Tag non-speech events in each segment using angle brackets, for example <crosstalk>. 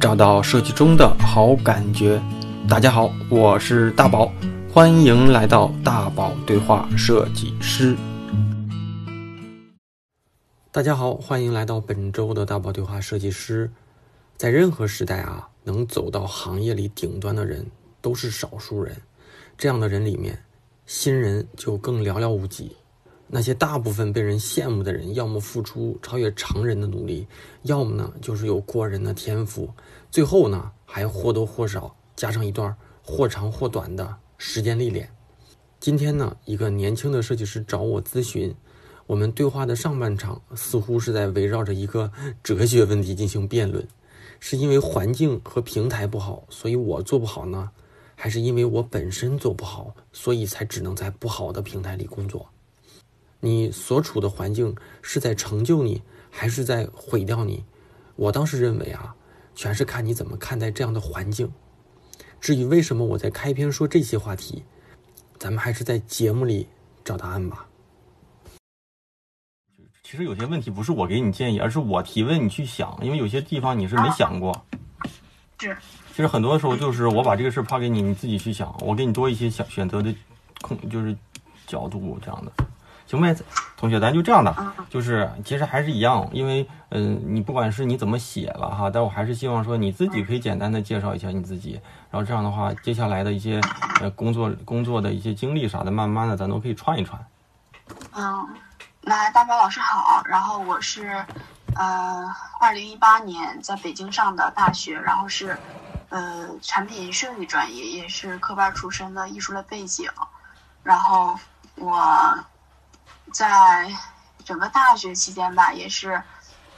找到设计中的好感觉。大家好，我是大宝，欢迎来到大宝对话设计师。大家好，欢迎来到本周的大宝对话设计师。在任何时代啊，能走到行业里顶端的人都是少数人，这样的人里面，新人就更寥寥无几。那些大部分被人羡慕的人，要么付出超越常人的努力，要么呢就是有过人的天赋，最后呢还或多或少加上一段或长或短的时间历练。今天呢，一个年轻的设计师找我咨询，我们对话的上半场似乎是在围绕着一个哲学问题进行辩论：是因为环境和平台不好，所以我做不好呢，还是因为我本身做不好，所以才只能在不好的平台里工作？你所处的环境是在成就你，还是在毁掉你？我倒是认为啊，全是看你怎么看待这样的环境。至于为什么我在开篇说这些话题，咱们还是在节目里找答案吧。其实有些问题不是我给你建议，而是我提问你去想，因为有些地方你是没想过。是。其实很多时候就是我把这个事抛给你，你自己去想，我给你多一些想选择的空，就是角度这样的。行呗，同学，咱就这样的，就是其实还是一样，因为嗯，你不管是你怎么写了哈，但我还是希望说你自己可以简单的介绍一下你自己，然后这样的话，接下来的一些呃工作工作的一些经历啥的，慢慢的咱都可以串一串。嗯，那大宝老师好，然后我是呃二零一八年在北京上的大学，然后是呃产品设计专业，也是科班出身的艺术类背景，然后我。在整个大学期间吧，也是，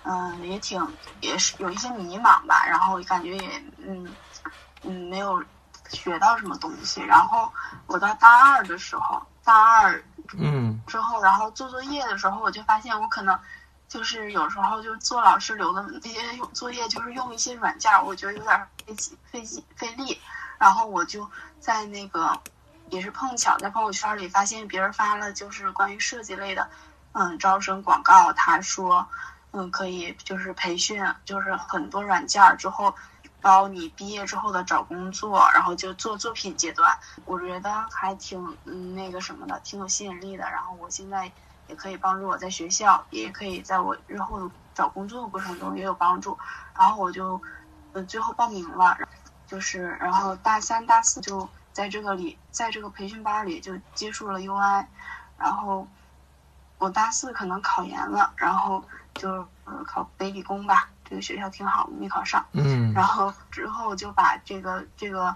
嗯，也挺，也是有一些迷茫吧。然后感觉也，嗯，嗯，没有学到什么东西。然后我到大二的时候，大二，嗯，之后，然后做作业的时候，我就发现我可能就是有时候就做老师留的那些作业，就是用一些软件，我觉得有点费费费力。然后我就在那个。也是碰巧在朋友圈里发现别人发了就是关于设计类的，嗯，招生广告。他说，嗯，可以就是培训，就是很多软件之后，包你毕业之后的找工作，然后就做作品阶段。我觉得还挺嗯那个什么的，挺有吸引力的。然后我现在也可以帮助我在学校，也可以在我日后找工作的过程中也有帮助。然后我就嗯最后报名了，就是然后大三大四就。在这个里，在这个培训班里就接触了 UI，然后我大四可能考研了，然后就呃考北理工吧，这个学校挺好，没考上。嗯。然后之后就把这个这个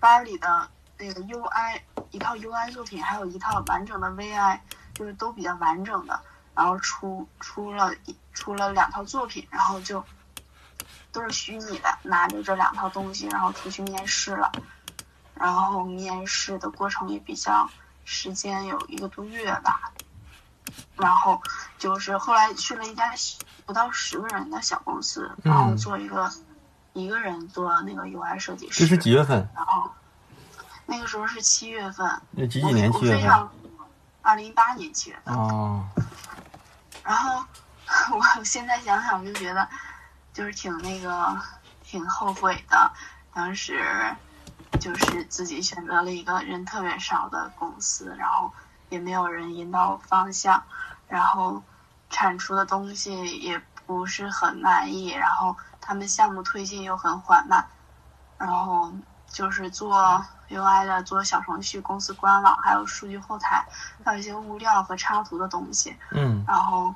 班里的那个 UI 一套 UI 作品，还有一套完整的 VI，就是都比较完整的，然后出出了出了两套作品，然后就都是虚拟的，拿着这两套东西，然后出去面试了。然后面试的过程也比较，时间有一个多月吧。然后就是后来去了一家不到十个人的小公司，然后做一个一个人做那个 UI 设计师。这是几月份？然后那个时候是七月份。那几几年七月份？二零一八年七月份。哦。然后我现在想想就觉得，就是挺那个，挺后悔的，当时。就是自己选择了一个人特别少的公司，然后也没有人引导方向，然后产出的东西也不是很满意，然后他们项目推进又很缓慢，然后就是做 UI 的，做小程序、公司官网，还有数据后台，还有一些物料和插图的东西。嗯。然后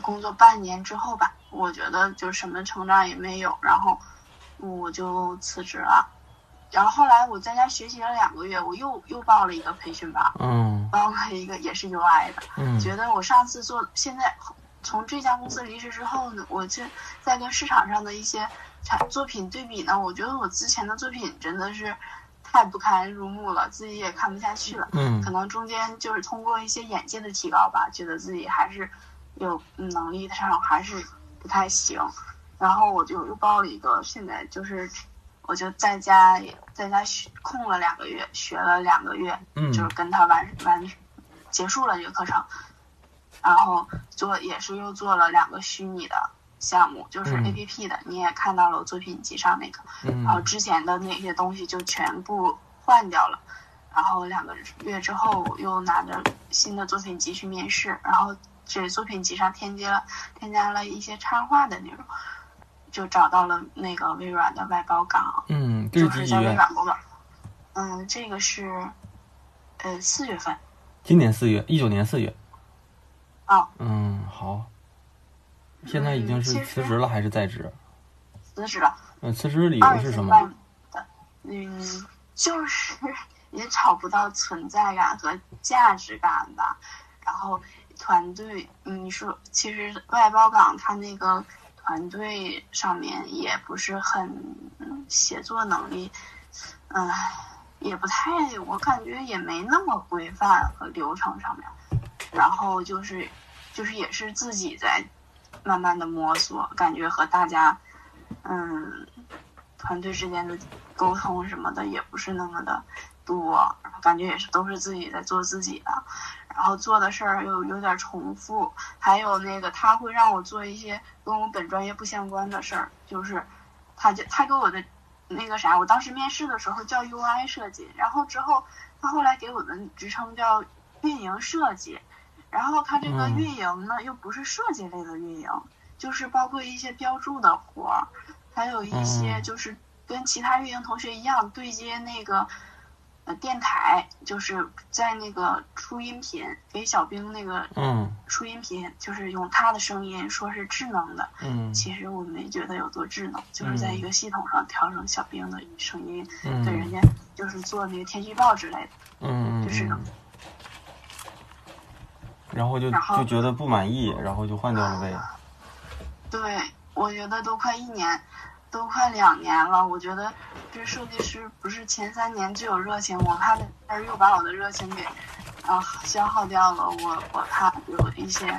工作半年之后吧，我觉得就什么成长也没有，然后我就辞职了。然后后来我在家学习了两个月，我又又报了一个培训班，嗯，报了一个也是 UI 的，嗯，觉得我上次做，现在从这家公司离职之后呢，我就在跟市场上的一些产作品对比呢，我觉得我之前的作品真的是太不堪入目了，自己也看不下去了，嗯，可能中间就是通过一些眼界的提高吧，觉得自己还是有能力上还是不太行，然后我就又报了一个，现在就是。我就在家在家学空了两个月，学了两个月，就是跟他完完结束了这个课程，然后做也是又做了两个虚拟的项目，就是嗯。A P P 的，你也看到了我作品集上那个，嗯。然后之前的那些东西就全部换掉了，然后两个月之后又拿着新的作品集去面试，然后这作品集上添加了添加了一些插画的内容，就找到了那个微软的外包岗，嗯，这就是在微？软工作。嗯，这个是呃四月份今年四月，一九年四月。哦，嗯，好。现在已经是辞职了还是在职？辞职了。嗯，辞职理由是什么？份的，嗯，就是 <laughs> 也找不到存在感和价值感吧。然后团队，你说其实外包岗他那个团队上面也不是很写作能力，嗯、也不太，我感觉也没那么规范和流程上面。然后就是就是也是自己在慢慢的摸索，感觉和大家嗯团队之间的沟通什么的也不是那么的多，感觉也是都是自己在做自己的，然后做的事儿又有点重复，还有那个他会让我做一些跟我本专业不相关的事儿，就是他就他给我的那个啥，我当时面试的时候叫 UI 设计，然后之后他后来给我的职称叫运营设计，然后他这个嗯。运营呢又不是设计类的运营，就是包括一些标注的活儿，还有一些嗯。就是跟其他运营同学一样对接那个呃电台，就是在那个出音频给小兵那个嗯出音频，就是用他的声音说是智能的，嗯其实我没觉得有多智能，就是在一个系统上调整小兵的声音，嗯给人家就是做那个天气预报之类的。嗯嗯就是嗯。然后就就觉得不满意，然后就换掉了呗。对，我觉得都快一年，都快两年了。我觉得这设计师不是前三年最有热情，我怕在这儿又把我的热情给啊消耗掉了。我我怕有一些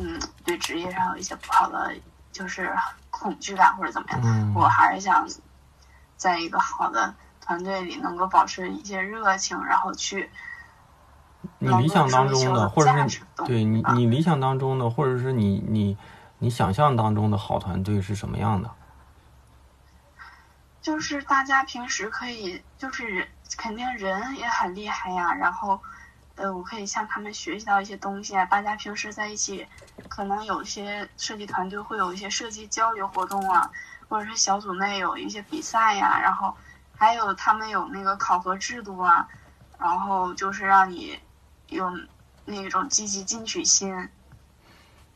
嗯对职业上有一些不好的就是恐惧感或者怎么样。嗯我还是想在一个好的团队里能够保持一些热情，然后去你理想当中的，或者是对你啊你理想当中的，或者是你你你想象当中的好团队是什么样的？就是大家平时可以，就是人肯定人也很厉害呀，然后，呃，我可以向他们学习到一些东西啊。大家平时在一起，可能有些设计团队会有一些设计交流活动啊，或者是小组内有一些比赛呀，然后还有他们有那个考核制度啊，然后就是让你有那种积极进取心，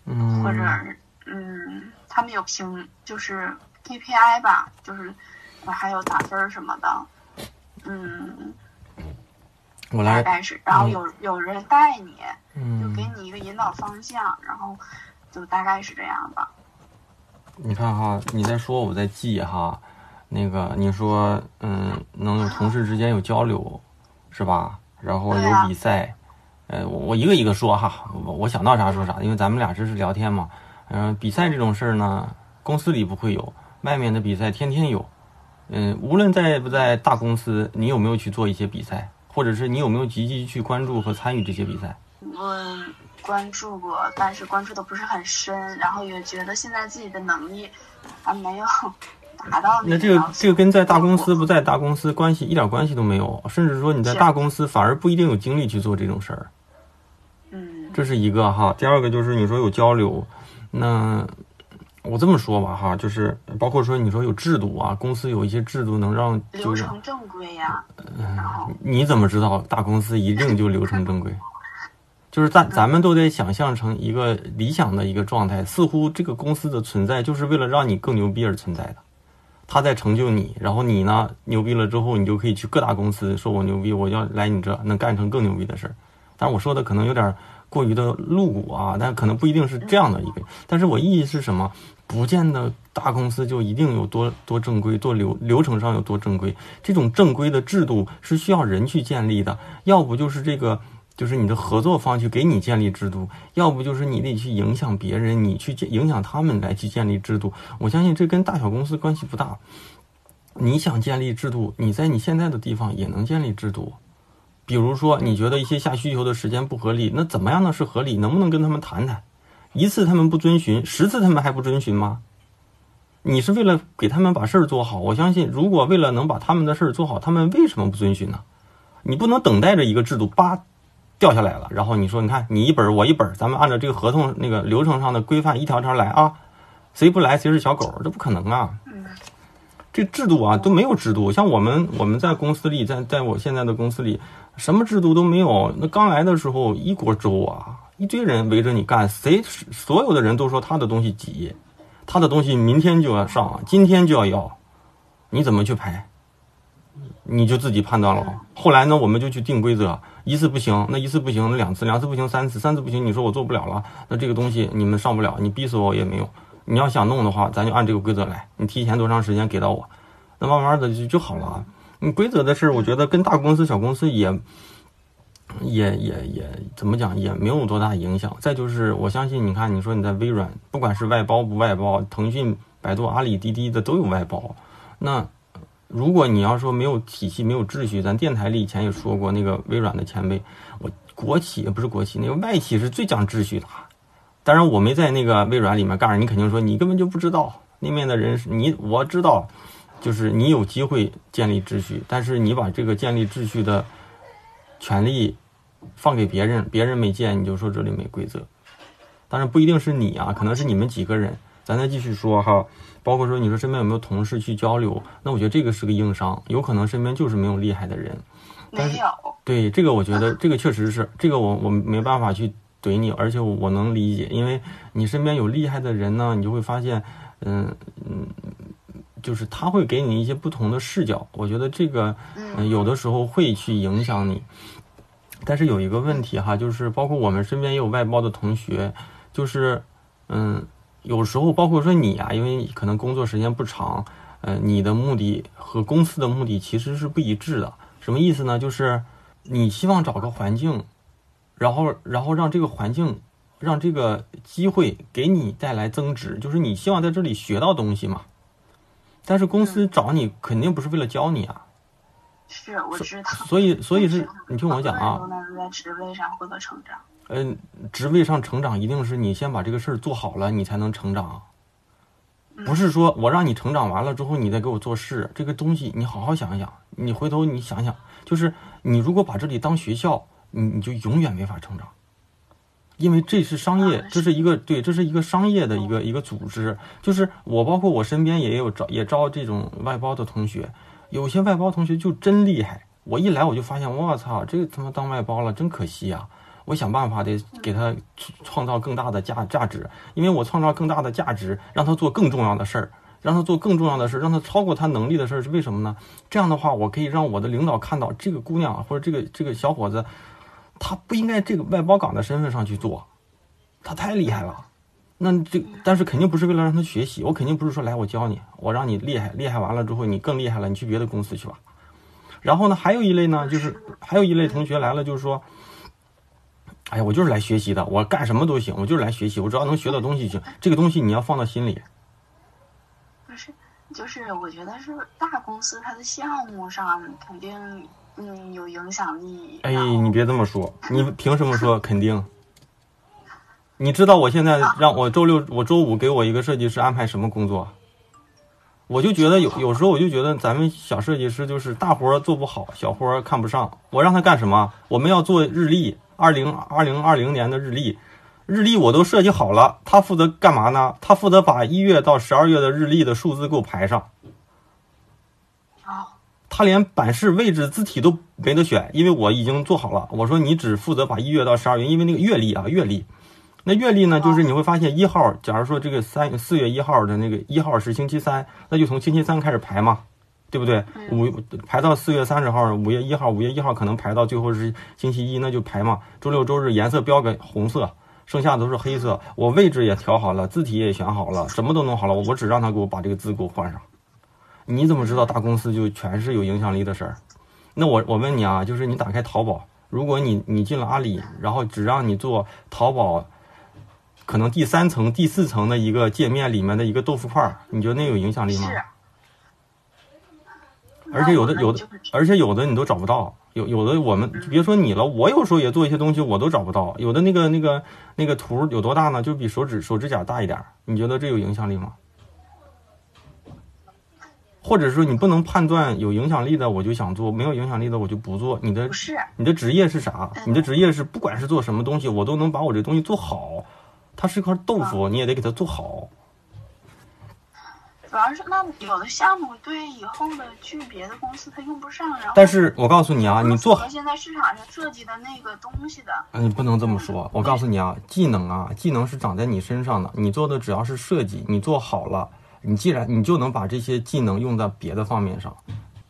嗯，或者嗯，他们有评就是 KPI 吧，就是呃还有打分儿什么的，嗯，我来，概是，然后嗯有有人带你，就嗯，给你一个引导方向，然后就大概是这样吧。你看哈，你在说，我在记哈。那个你说，嗯，能有同事之间有交流，是吧？然后有比赛，呃，我我一个一个说哈，我我想到啥说啥，因为咱们俩这是聊天嘛。嗯、比赛这种事儿呢，公司里不会有，外面的比赛天天有。嗯，无论在不在大公司，你有没有去做一些比赛，或者是你有没有积极去关注和参与这些比赛？我关注过，但是关注的不是很深，然后也觉得现在自己的能力还没有达到那这个这个跟在大公司不在大公司关系一点关系都没有，甚至说你在大公司反而不一定有精力去做这种事儿，嗯这是一个哈。第二个就是你说有交流，那我这么说吧哈，就是包括说你说有制度啊，公司有一些制度能让流就是程正规呀，然后你怎么知道大公司一定就流程正规？就是咱咱们都得想象成一个理想的一个状态，似乎这个公司的存在就是为了让你更牛逼而存在的。他在成就你，然后你呢牛逼了之后，你就可以去各大公司说我牛逼，我要来你这能干成更牛逼的事儿。但是我说的可能有点过于的露骨啊，但可能不一定是这样的一个。但是我意义是什么？不见得大公司就一定有多多正规，多流流程上有多正规。这种正规的制度是需要人去建立的，要不就是这个。就是你的合作方去给你建立制度，要不就是你得去影响别人，你去影响他们来去建立制度。我相信这跟大小公司关系不大。你想建立制度，你在你现在的地方也能建立制度。比如说，你觉得一些下需求的时间不合理，那怎么样呢是合理？能不能跟他们谈谈？一次他们不遵循，十次他们还不遵循吗？你是为了给他们把事儿做好，我相信，如果为了能把他们的事儿做好，他们为什么不遵循呢？你不能等待着一个制度叭掉下来了，然后你说，你看你一本儿我一本儿，咱们按照这个合同那个流程上的规范一条条来啊，谁不来谁是小狗，这不可能啊！这制度啊都没有制度，像我们我们在公司里，在在我现在的公司里，什么制度都没有。那刚来的时候一锅粥啊，一堆人围着你干，谁所有的人都说他的东西挤。他的东西明天就要上，今天就要要，你怎么去排？你就自己判断了。后来呢，我们就去定规则，一次不行，那一次不行，那两次，两次不行，三次，三次不行，你说我做不了了，那这个东西你们上不了，你逼死我也没用。你要想弄的话，咱就按这个规则来，你提前多长时间给到我，那慢慢的就就好了。你规则的事，我觉得跟大公司、小公司也。也也也怎么讲也没有多大影响。再就是，我相信你看，你说你在微软，不管是外包不外包，腾讯、百度、阿里、滴滴的都有外包。那如果你要说没有体系、没有秩序，咱电台里以前也说过，那个微软的前辈，我国企也不是国企，那个外企是最讲秩序的。当然我没在那个微软里面干，你肯定说你根本就不知道那面的人是你，我知道，就是你有机会建立秩序，但是你把这个建立秩序的。权利放给别人，别人没建你就说这里没规则，当然不一定是你啊，可能是你们几个人。咱再继续说哈，包括说你说身边有没有同事去交流，那我觉得这个是个硬伤，有可能身边就是没有厉害的人。没有。对这个，我觉得这个确实是这个，我我没办法去怼你，而且我能理解，因为你身边有厉害的人呢，你就会发现，嗯嗯。就是他会给你一些不同的视角，我觉得这个，嗯，有的时候会去影响你。但是有一个问题哈，就是包括我们身边也有外包的同学，就是，嗯，有时候包括说你啊，因为可能工作时间不长，呃，你的目的和公司的目的其实是不一致的。什么意思呢？就是你希望找个环境，然后然后让这个环境，让这个机会给你带来增值，就是你希望在这里学到东西嘛。但是公司找你肯定不是为了教你啊，是我知道。所以，所以是你听我讲啊。能在职位上获得成长。嗯，职位上成长一定是你先把这个事儿做好了，你才能成长。不是说我让你成长完了之后，你再给我做事，这个东西你好好想一想。你回头你想想，就是你如果把这里当学校，你你就永远没法成长。因为这是商业，这是一个对，这是一个商业的一个一个组织。就是我，包括我身边也有招，也招这种外包的同学。有些外包同学就真厉害，我一来我就发现，我操，这个他妈当外包了，真可惜啊！我想办法得给他创造更大的价价值，因为我创造更大的价值，让他做更重要的事儿，让他做更重要的事儿，让他超过他能力的事儿，是为什么呢？这样的话，我可以让我的领导看到这个姑娘或者这个这个小伙子。他不应该这个外包岗的身份上去做，他太厉害了。那这但是肯定不是为了让他学习，我肯定不是说来我教你，我让你厉害，厉害完了之后你更厉害了，你去别的公司去吧。然后呢，还有一类呢，就是还有一类同学来了，就是说，哎呀，我就是来学习的，我干什么都行，我就是来学习，我只要能学到东西就行。这个东西你要放到心里。不是，就是我觉得是大公司它的项目上肯定。嗯，有影响力。哎，你别这么说，<laughs> 你凭什么说肯定？你知道我现在让我周六、我周五给我一个设计师安排什么工作？我就觉得有有时候我就觉得咱们小设计师就是大活做不好，小活看不上。我让他干什么？我们要做日历，二零二零二零年的日历，日历我都设计好了，他负责干嘛呢？他负责把一月到十二月的日历的数字给我排上。他连版式、位置、字体都没得选，因为我已经做好了。我说你只负责把一月到十二月，因为那个月历啊，月历，那月历呢，就是你会发现一号，假如说这个三四月一号的那个一号是星期三，那就从星期三开始排嘛，对不对？五排到四月三十号，五月一号，五月一号可能排到最后是星期一，那就排嘛。周六周日颜色标个红色，剩下都是黑色。我位置也调好了，字体也选好了，什么都弄好了，我只让他给我把这个字给我换上。你怎么知道大公司就全是有影响力的事儿？那我我问你啊，就是你打开淘宝，如果你你进了阿里，然后只让你做淘宝，可能第三层、第四层的一个界面里面的一个豆腐块，你觉得那有影响力吗？而且有的有的，而且有的你都找不到，有有的我们别说你了，我有时候也做一些东西，我都找不到。有的那个那个那个图有多大呢？就比手指手指甲大一点。你觉得这有影响力吗？或者说你不能判断有影响力的我就想做，没有影响力的我就不做。你的不是，你的职业是啥？你的职业是不管是做什么东西，我都能把我这东西做好。它是一块豆腐，你也得给它做好。主要是那有的项目对以后的去别的公司它用不上，然后但是我告诉你啊，你做和现在市场上设计的那个东西的，啊，你不能这么说。我告诉你啊，技能啊，技能是长在你身上的。你做的只要是设计，你做好了，你既然你就能把这些技能用在别的方面上。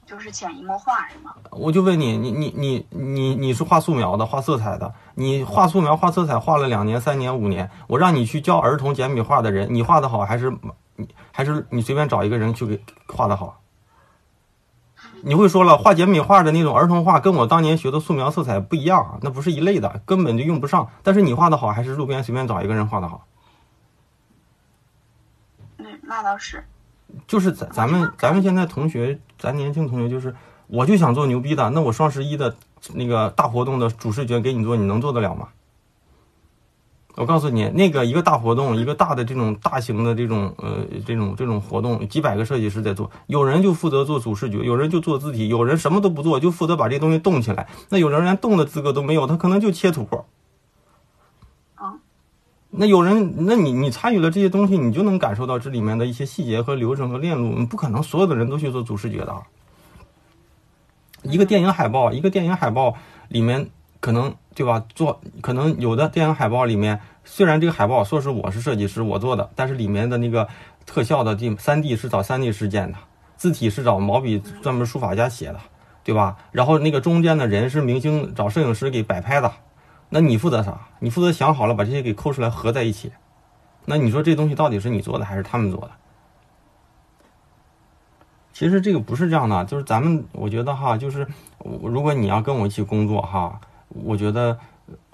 就是潜移默化是吗？我就问你，你你你你你是画素描的，画色彩的，你画素描画色彩画了两年、三年、五年，我让你去教儿童简笔画的人，你画的好还是你还是你随便找一个人去给画的好？你会说了，画简笔画的那种儿童画跟我当年学的素描色彩不一样，那不是一类的，根本就用不上。但是你画的好，还是路边随便找一个人画的好？对，那倒是。就是咱咱们咱们现在同学，咱年轻同学就是，我就想做牛逼的，那我双十一的那个大活动的主视觉给你做，你能做得了吗？我告诉你，那个一个大活动，一个大的这种大型的这种呃这种这种活动，几百个设计师在做，有人就负责做主视觉，有人就做字体，有人什么都不做，就负责把这东西动起来。那有人连动的资格都没有，他可能就切图。那有人，那你你参与了这些东西，你就能感受到这里面的一些细节和流程和链路。你不可能所有的人都去做主视觉的。一个电影海报，一个电影海报里面可能对吧？做可能有的电影海报里面，虽然这个海报说是我是设计师我做的，但是里面的那个特效的地三 D 是找三 D 实践的，字体是找毛笔专门书法家写的，对吧？然后那个中间的人是明星找摄影师给摆拍的。那你负责啥？你负责想好了把这些给抠出来合在一起。那你说这东西到底是你做的还是他们做的？其实这个不是这样的，就是咱们我觉得哈，就是如果你要跟我一起工作哈，我觉得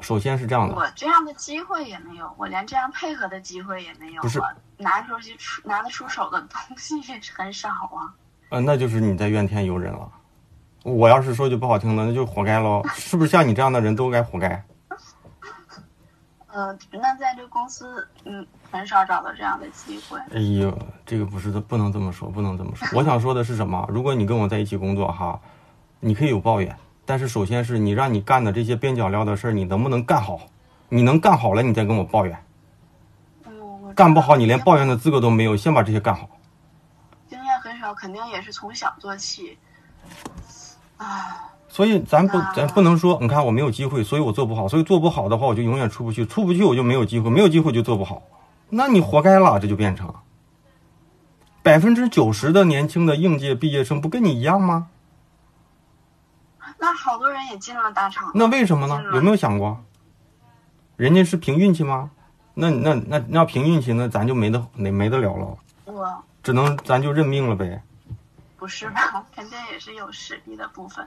首先是这样的。我这样的机会也没有，我连这样配合的机会也没有。不是拿出去出拿得出手的东西也是很少啊。呃，那就是你在怨天尤人了。我要是说句不好听的，那就活该喽。是不是像你这样的人都该活该？嗯，那在这公司，嗯，很少找到这样的机会。哎呦，这个不是的，不能这么说，不能这么说。我想说的是什么？如果你跟我在一起工作哈，你可以有抱怨，但是首先是你让你干的这些边角料的事儿，你能不能干好？你能干好了，你再跟我抱怨。干不好，你连抱怨的资格都没有。先把这些干好。经验很少，肯定也是从小做起。啊。所以咱不咱不能说，你看我没有机会，所以我做不好。所以做不好的话，我就永远出不去，出不去我就没有机会，没有机会就做不好。那你活该了，这就变成百分之九十的年轻的应届毕业生不跟你一样吗？那好多人也进了大厂，那为什么呢？有没有想过，人家是凭运气吗？那那那那要凭运气，那咱就没得没没得了了。我只能咱就认命了呗。不是吧？肯定也是有实力的部分。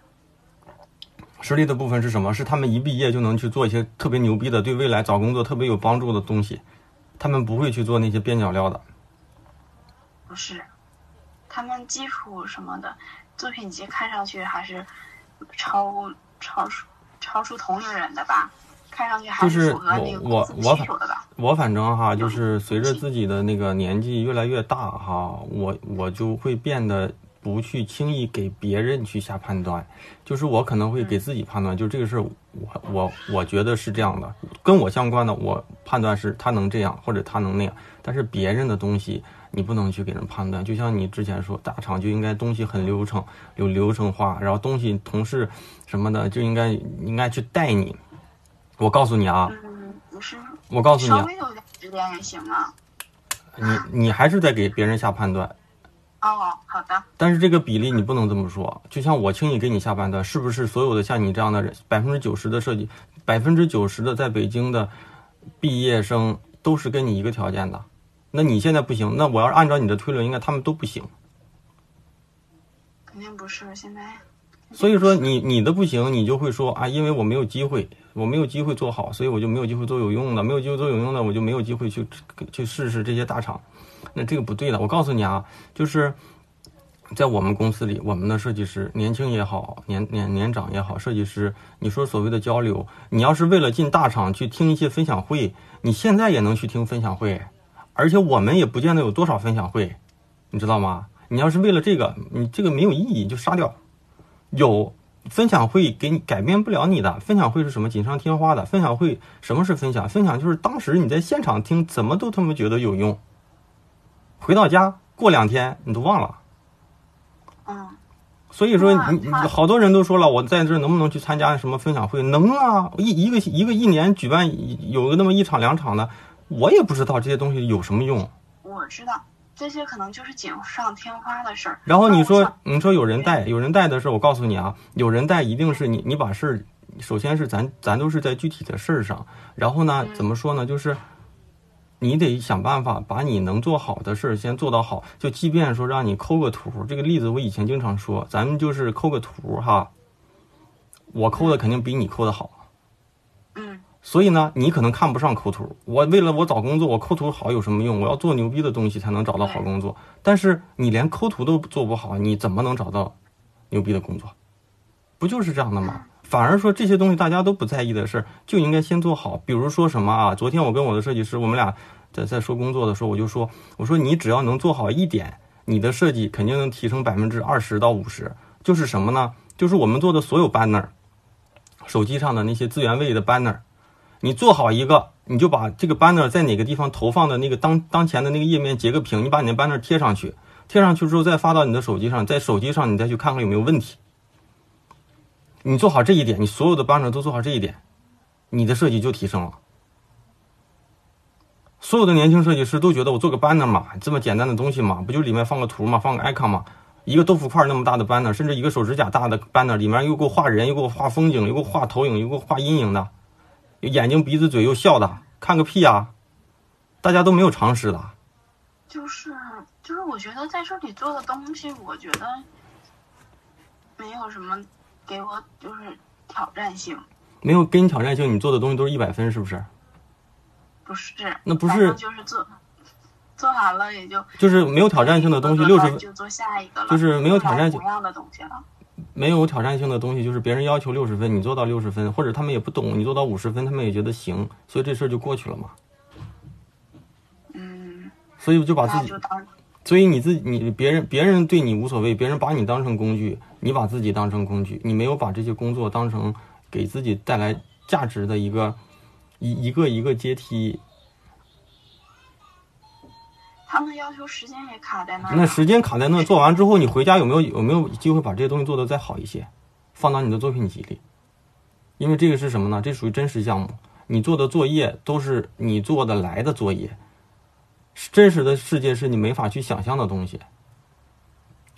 实力的部分是什么？是他们一毕业就能去做一些特别牛逼的、对未来找工作特别有帮助的东西，他们不会去做那些边角料的。不是，他们基础什么的作品集看上去还是超超出超出同龄人的吧？看上去还是符合那个我我的吧？我反正哈，就是随着自己的那个年纪越来越大哈，我我就会变得。不去轻易给别人去下判断，就是我可能会给自己判断，就这个事儿，我我我觉得是这样的，跟我相关的，我判断是他能这样或者他能那样，但是别人的东西你不能去给人判断。就像你之前说，大厂就应该东西很流程，有流程化，然后东西同事什么的就应该应该去带你。我告诉你啊，嗯，不是，我告诉你，稍微有点也行啊。你你还是在给别人下判断。哦，好的。但是这个比例你不能这么说，就像我轻易给你下判断，是不是所有的像你这样的人，百分之九十的设计，百分之九十的在北京的毕业生都是跟你一个条件的？那你现在不行，那我要是按照你的推论，应该他们都不行。肯定不是现在。所以说你你的不行，你就会说啊，因为我没有机会，我没有机会做好，所以我就没有机会做有用的，没有机会做有用的，我就没有机会去去试试这些大厂。那这个不对的，我告诉你啊，就是在我们公司里，我们的设计师年轻也好，年年年长也好，设计师，你说所谓的交流，你要是为了进大厂去听一些分享会，你现在也能去听分享会，而且我们也不见得有多少分享会，你知道吗？你要是为了这个，你这个没有意义，就杀掉。有分享会给你改变不了你的，分享会是什么锦上添花的？分享会什么是分享？分享就是当时你在现场听，怎么都他妈觉得有用，回到家过两天你都忘了。嗯，所以说你你好多人都说了，我在这能不能去参加什么分享会？能啊，一一个一个一年举办有个那么一场两场的，我也不知道这些东西有什么用。我知道这些可能就是锦上添花的事儿。然后你说你说有人带有人带的事儿，我告诉你啊，有人带一定是你你把事儿，首先是咱咱都是在具体的事儿上，然后呢嗯怎么说呢，就是你得想办法把你能做好的事儿先做到好，就即便说让你抠个图，这个例子我以前经常说，咱们就是抠个图哈，我抠的肯定比你抠的好。嗯所以呢，你可能看不上抠图。我为了我找工作，我抠图好有什么用？我要做牛逼的东西才能找到好工作。但是你连抠图都做不好，你怎么能找到牛逼的工作？不就是这样的吗？反而说这些东西大家都不在意的事儿，就应该先做好。比如说什么啊？昨天我跟我的设计师，我们俩在在说工作的时候，我就说，我说你只要能做好一点，你的设计肯定能提升百分之二十到五十。就是什么呢？就是我们做的所有 banner，手机上的那些资源位的 banner，你做好一个，你就把这个 banner 在哪个地方投放的那个当当前的那个页面截个屏，你把你的 banner 贴上去，贴上去之后再发到你的手机上，在手机上你再去看看有没有问题。你做好这一点，你所有的 banner 都做好这一点，你的设计就提升了。所有的年轻设计师都觉得我做个 banner 嘛，这么简单的东西嘛，不就里面放个图嘛，放个 icon 嘛，一个豆腐块那么大的 banner，甚至一个手指甲大的 banner，里面又给我画人，又给我画风景，又给我画投影，又给我画阴影的，眼睛鼻子嘴又笑的，看个屁啊！大家都没有常识的。就是就是，我觉得在这里做的东西，我觉得没有什么给我就是挑战性，没有给你挑战性，你做的东西都是一百分，是不是？不是，那不是就是做做完了也就就是没有挑战性的东西，六十就做下一个了，就是没有挑战性同样的东西了。没有挑战性的东西，就是别人要求六十分，你做到六十分，或者他们也不懂，你做到五十分，他们也觉得行，所以这事儿就过去了嘛。嗯，所以就把自己就当所以你自己，你别人别人对你无所谓，别人把你当成工具，你把自己当成工具，你没有把这些工作当成给自己带来价值的一个一一个一个阶梯。他们要求时间也卡在那。那时间卡在那，做完之后，你回家有没有有没有机会把这些东西做得再好一些，放到你的作品集里？因为这个是什么呢？这属于真实项目，你做的作业都是你做的来的作业，真实的世界是你没法去想象的东西。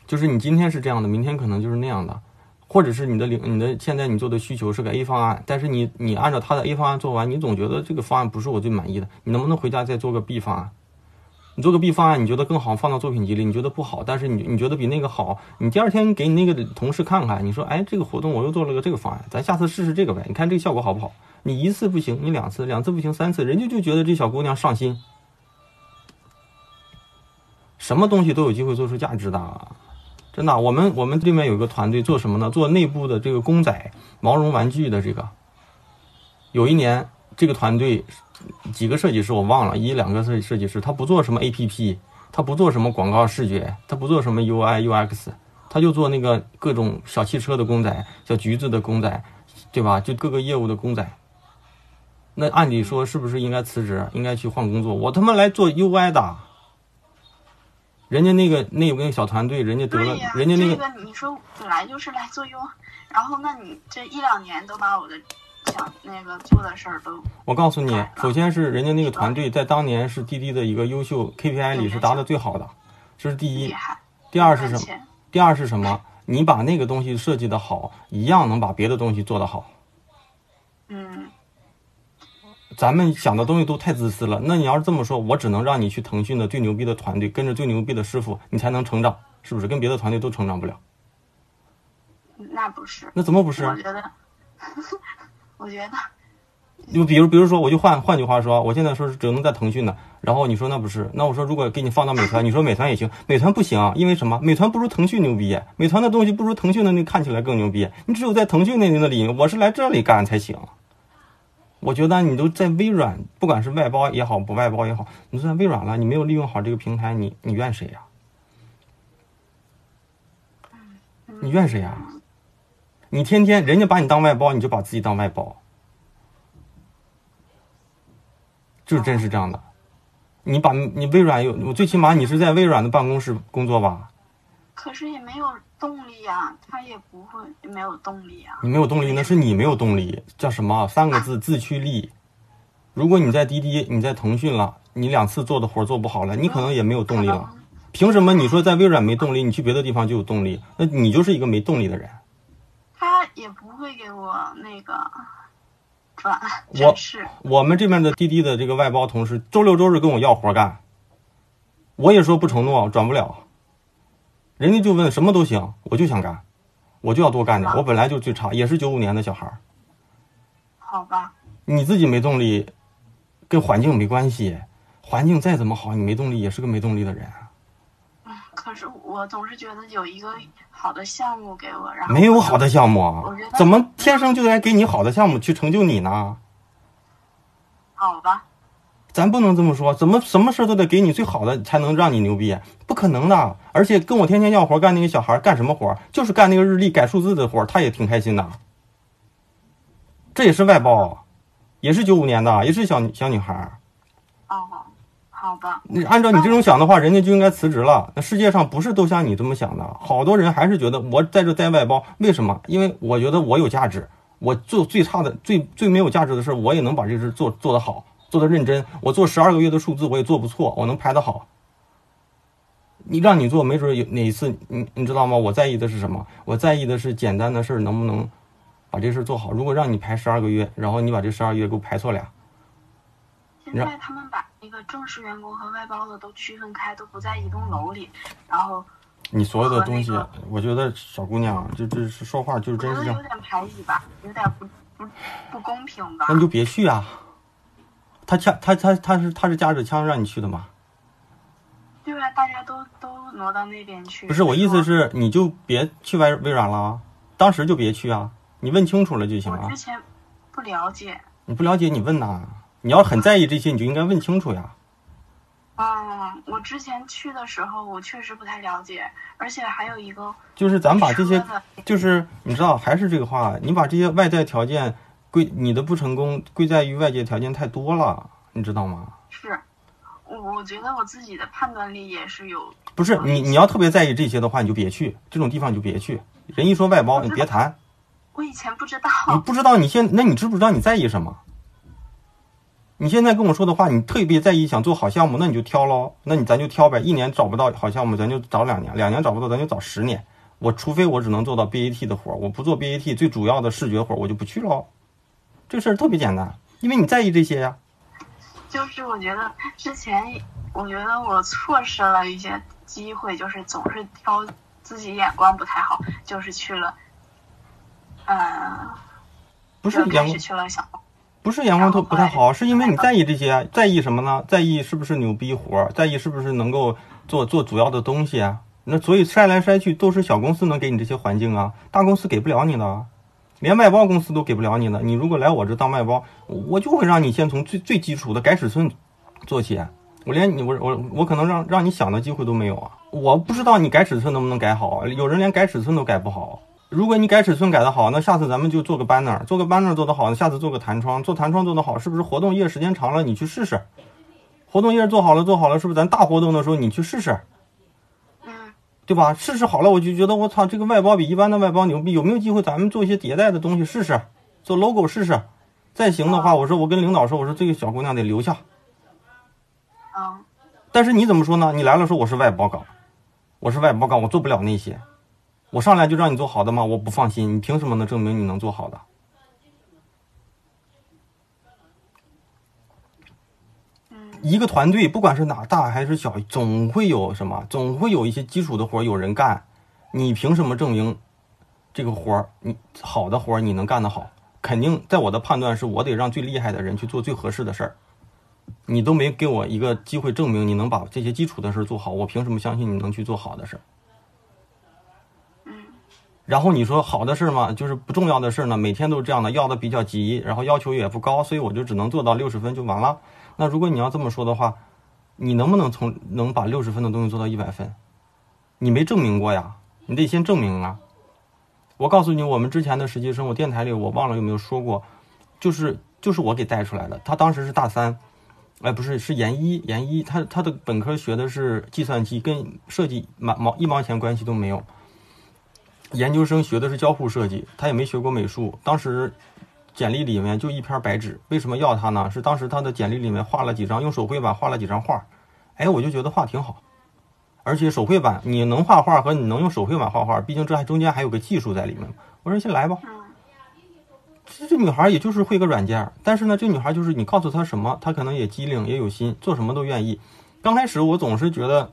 就是你今天是这样的，明天可能就是那样的，或者是你的领你的现在你做的需求是个 A 方案，但是你你按照他的 A 方案做完，你总觉得这个方案不是我最满意的，你能不能回家再做个 B 方案？你做个 B 方案，你觉得更好，放到作品集里，你觉得不好，但是你你觉得比那个好，你第二天给你那个同事看看，你说，哎，这个活动我又做了个这个方案，咱下次试试这个呗，你看这个效果好不好？你一次不行，你两次，两次不行，三次，人家就觉得这小姑娘上心，什么东西都有机会做出价值的，真的。我们我们这边有一个团队做什么呢？做内部的这个公仔毛绒玩具的这个。有一年，这个团队几个设计师我忘了，一两个设设计师，他不做什么 APP，他不做什么广告视觉，他不做什么 UI UX，他就做那个各种小汽车的公仔、小橘子的公仔，对吧？就各个业务的公仔。那按理说是不是应该辞职，应该去换工作？我他妈来做 UI 的，人家那个那有个小团队，人家得了，人家那个这个你说本来就是来做优然后那你这一两年都把我的想那个做的事儿都我告诉你首先是人家那个团队在当年是滴滴的一个优秀 KPI 里是达的最好的，这是第一。第二是什么？第二是什么？你把那个东西设计的好，一样能把别的东西做得好。嗯，咱们想的东西都太自私了。那你要是这么说，我只能让你去腾讯的最牛逼的团队，跟着最牛逼的师傅，你才能成长，是不是？跟别的团队都成长不了。那不是，那怎么不是？我觉得，<laughs> 我觉得就比如比如说，我就换换句话说，我现在说是只能在腾讯的，然后你说那不是，那我说如果给你放到美团，你说美团也行，美团不行，因为什么？美团不如腾讯牛逼，美团的东西不如腾讯的那看起来更牛逼，你只有在腾讯那那里，我是来这里干才行。我觉得你都在微软，不管是外包也好，不外包也好，你都在微软了，你没有利用好这个平台，你你怨谁呀？你怨谁呀？你天天人家把你当外包，你就把自己当外包，就真是这样的。你把你微软有，我最起码你是在微软的办公室工作吧？可是也没有动力呀，他也不会没有动力呀。你没有动力，那是你没有动力，叫什么？三个字：自驱力。如果你在滴滴，你在腾讯了，你两次做的活做不好了，你可能也没有动力了。凭什么你说在微软没动力，你去别的地方就有动力？那你就是一个没动力的人。他也不会给我那个转我是，我们这边的滴滴的这个外包同事，周六周日跟我要活干，我也说不承诺，转不了。人家就问什么都行，我就想干，我就要多干点。我本来就最差，也是九五年的小孩儿。好吧？你自己没动力，跟环境没关系。环境再怎么好，你没动力也是个没动力的人可是我总是觉得有一个好的项目给我，然后没有好的项目啊我觉，得怎么天生就该给你好的项目去成就你呢？好吧？咱不能这么说，怎么什么事都得给你最好的才能让你牛逼？不可能的。而且跟我天天要活干那个小孩干什么活？就是干那个日历改数字的活，他也挺开心的。这也是外包，也是九五年的，也是小小女孩。哦，好吧。你按照你这种想的话，人家就应该辞职了。那世界上不是都像你这么想的，好多人还是觉得我在这待外包，为什么？因为我觉得我有价值，我做最差的、最最没有价值的事，我也能把这事做做得好，做的认真。我做十二个月的数字，我也做不错，我能排得好。你让你做，没准有哪一次，你你知道吗？我在意的是什么？我在意的是简单的事儿能不能把这事儿做好。如果让你排十二个月，然后你把这十二个月给我排错俩，现在他们把那个正式员工和外包的都区分开，都不在一栋楼里，然后你所有的东西那个，我觉得小姑娘就这是说话就是真是这样有。点排挤吧，有点不不不公平吧那？你就别去啊！他枪他他他是他是夹着枪让你去的吗？对啊，大家都都挪到那边去。不是，我意思，是你就别去微微软了，当时就别去啊！你问清楚了就行了我之。前不了解，你不了解你问呐，你要很在意这些，你就应该问清楚呀。嗯，我之前去的时候，我确实不太了解，而且还有一个就是咱把这些就是你知道，还是这个话，你把这些外在条件归你的不成功归在于外界条件太多了，你知道吗？是，我我觉得我自己的判断力也是有，不是你你要特别在意这些的话，你就别去这种地方，你就别去。人一说外包，你别谈。我以前不知道，你不知道你现那你知不知道你在意什么？你现在跟我说的话，你特别在意想做好项目，那你就挑喽，那你咱就挑呗。一年找不到好项目，咱就找两年；两年找不到，咱就找十年。我除非我只能做到 BAT 的活儿，我不做 BAT 最主要的视觉活儿，我就不去喽。这事儿特别简单，因为你在意这些呀。就是我觉得之前，我觉得我错失了一些机会，就是总是挑自己眼光不太好，就是去了，嗯，不是眼光去了小不是眼光特不太好，是因为你在意这些，在意什么呢？在意是不是牛逼活儿，在意是不是能够做做主要的东西啊？那所以筛来筛去都是小公司能给你这些环境啊，大公司给不了你的，连外包公司都给不了你呢。你如果来我这当外包，我就会让你先从最最基础的改尺寸做起。我连你我我我可能让让你想的机会都没有啊！我不知道你改尺寸能不能改好，有人连改尺寸都改不好。如果你改尺寸改得好，那下次咱们就做个 banner，做个 banner 做得好，下次做个弹窗，做弹窗做得好，是不是活动页时间长了你去试试？活动页做好了做好了，是不是咱大活动的时候你去试试，对吧？试试好了，我就觉得我操，这个外包比一般的外包牛逼，有没有机会咱们做一些迭代的东西试试？做 logo 试试，再行的话，我说我跟领导说，我说这个小姑娘得留下。啊，但是你怎么说呢？你来了说我是外包岗，我是外包岗，我做不了那些，我上来就让你做好的吗？我不放心，你凭什么能证明你能做好的？一个团队不管是哪大还是小，总会有什么，总会有一些基础的活有人干，你凭什么证明这个活儿你好的活儿你能干得好？肯肯定在我的判断是我得让最厉害的人去做最合适的事儿。你都没给我一个机会证明你能把这些基础的事儿做好，我凭什么相信你能去做好的事儿？然后你说好的事儿嘛，就是不重要的事儿呢，每天都是这样的，要的比较急，然后要求也不高，所以我就只能做到六十分就完了。那如果你要这么说的话，你能不能从能把六十分的东西做到一百分？你没证明过呀，你得先证明啊。我告诉你，我们之前的实习生，我电台里我忘了有没有说过，就是就是我给带出来的。他当时是大三，哎，不是是研一，研一，他他的本科学的是计算机，跟设计毛毛一毛钱关系都没有。研究生学的是交互设计，他也没学过美术。当时简历里面就一篇白纸，为什么要他呢？是当时他的简历里面画了几张用手绘板画了几张画，哎，我就觉得画挺好。而且手绘板你能画画和你能用手绘板画画，毕竟这还中间还有个技术在里面。我说先来吧。这这女孩也就是会个软件，但是呢，这女孩就是你告诉她什么，她可能也机灵也有心，做什么都愿意。刚开始我总是觉得。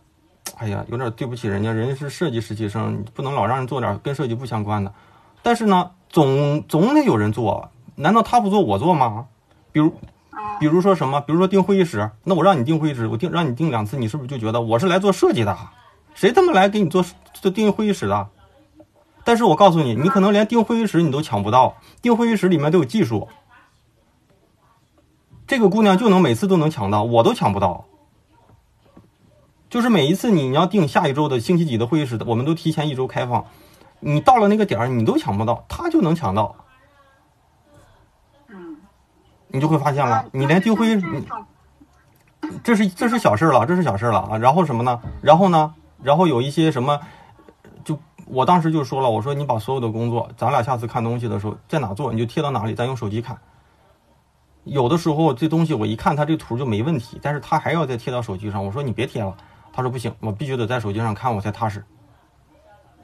哎呀，有点对不起人家，人家是设计实习生，不能老让人做点跟设计不相关的。但是呢，总总得有人做，难道他不做我做吗？比如，比如说什么？比如说订会议室，那我让你订会议室，我订让你订两次，你是不是就觉得我是来做设计的？谁他妈来给你做做订会议室的？但是我告诉你，你可能连订会议室你都抢不到，订会议室里面都有技术，这个姑娘就能每次都能抢到，我都抢不到。就是每一次你你要定下一周的星期几的会议室，我们都提前一周开放。你到了那个点儿，你都抢不到，她就能抢到。嗯，你就会发现了，你连丢灰，你这是这是小事了，这是小事了啊。然后什么呢？然后呢？然后有一些什么，就我当时就说了，我说你把所有的工作，咱俩下次看东西的时候在哪做，你就贴到哪里，咱用手机看。有的时候这东西我一看，他这图就没问题，但是他还要再贴到手机上，我说你别贴了。他说不行，我必须得在手机上看，我才踏实。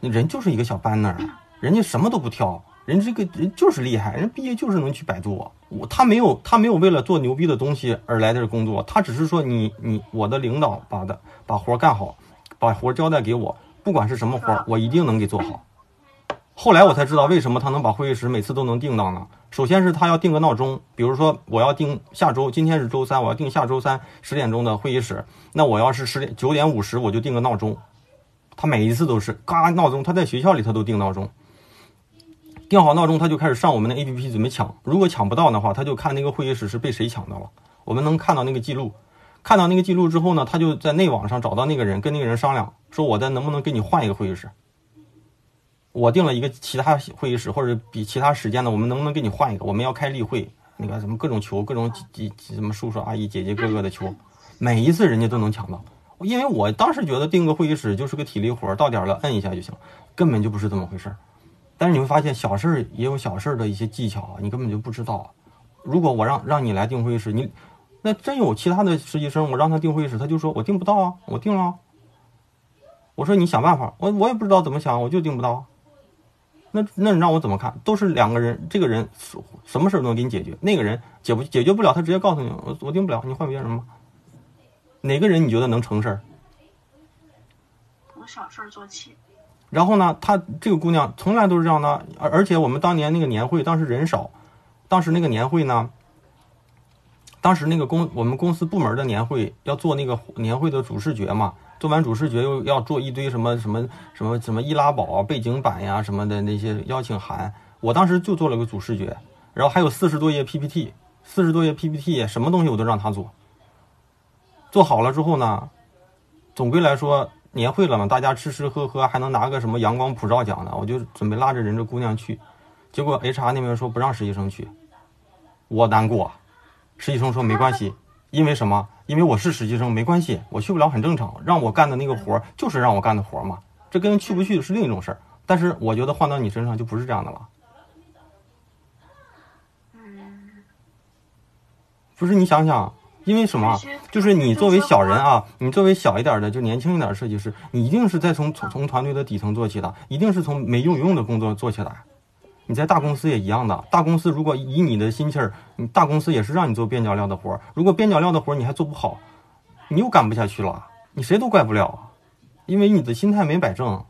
人就是一个小 banner，人家什么都不挑，人这个人就是厉害，人毕业就是能去百度。我他没有他没有为了做牛逼的东西而来的工作，他只是说你你我的领导把的把活干好，把活交代给我，不管是什么活，我一定能给做好。后来我才知道为什么他能把会议室每次都能定到呢？首先是他要定个闹钟，比如说我要定下周，今天是周三，我要定下周三十点钟的会议室。那我要是十点九点五十我就定个闹钟，他每一次都是嘎闹钟，他在学校里他都定闹钟，定好闹钟他就开始上我们的 A P P 准备抢。如果抢不到的话，他就看那个会议室是被谁抢到了，我们能看到那个记录。看到那个记录之后呢，他就在内网上找到那个人，跟那个人商量，说我在能不能给你换一个会议室。我定了一个其他会议室，或者比其他时间的，我们能不能给你换一个？我们要开例会，那个什么各种球，各种几几什么叔叔阿姨姐姐哥哥的球，每一次人家都能抢到。因为我当时觉得定个会议室就是个体力活，到点了摁一下就行，根本就不是这么回事。但是你会发现小事也有小事的一些技巧啊，你根本就不知道。如果我让让你来定会议室，你那真有其他的实习生，我让他定会议室，他就说我定不到啊，我定了。我说你想办法，我我也不知道怎么想，我就定不到。那那你让我怎么看？都是两个人，这个人什么事都能给你解决，那个人解不解决不了，他直接告诉你，我我定不了，你换别人吧。哪个人你觉得能成事儿？从小事做起。然后呢，她这个姑娘从来都是这样的，而而且我们当年那个年会，当时人少，当时那个年会呢，当时那个公我们公司部门的年会要做那个年会的主视觉嘛。做完主视觉又要做一堆什么什么什么什么易拉宝啊、背景板呀什么的那些邀请函，我当时就做了个主视觉，然后还有四十多页 PPT，四十多页 PPT，什么东西我都让他做。做好了之后呢，总归来说年会了嘛，大家吃吃喝喝，还能拿个什么阳光普照奖呢，我就准备拉着人这姑娘去，结果 HR 那边说不让实习生去，我难过，实习生说没关系，因为什么？因为我是实习生，没关系，我去不了很正常。让我干的那个活儿就是让我干的活儿嘛，这跟去不去是另一种事儿。但是我觉得换到你身上就不是这样的了。不是你想想，因为什么？就是你作为小人啊，你作为小一点的，就年轻一点的设计师，你一定是在从从从团队的底层做起的，一定是从没用用的工作做起来。你在大公司也一样的，大公司如果以你的心气儿，你大公司也是让你做边角料的活儿。如果边角料的活儿你还做不好，你又干不下去了，你谁都怪不了，因为你的心态没摆正。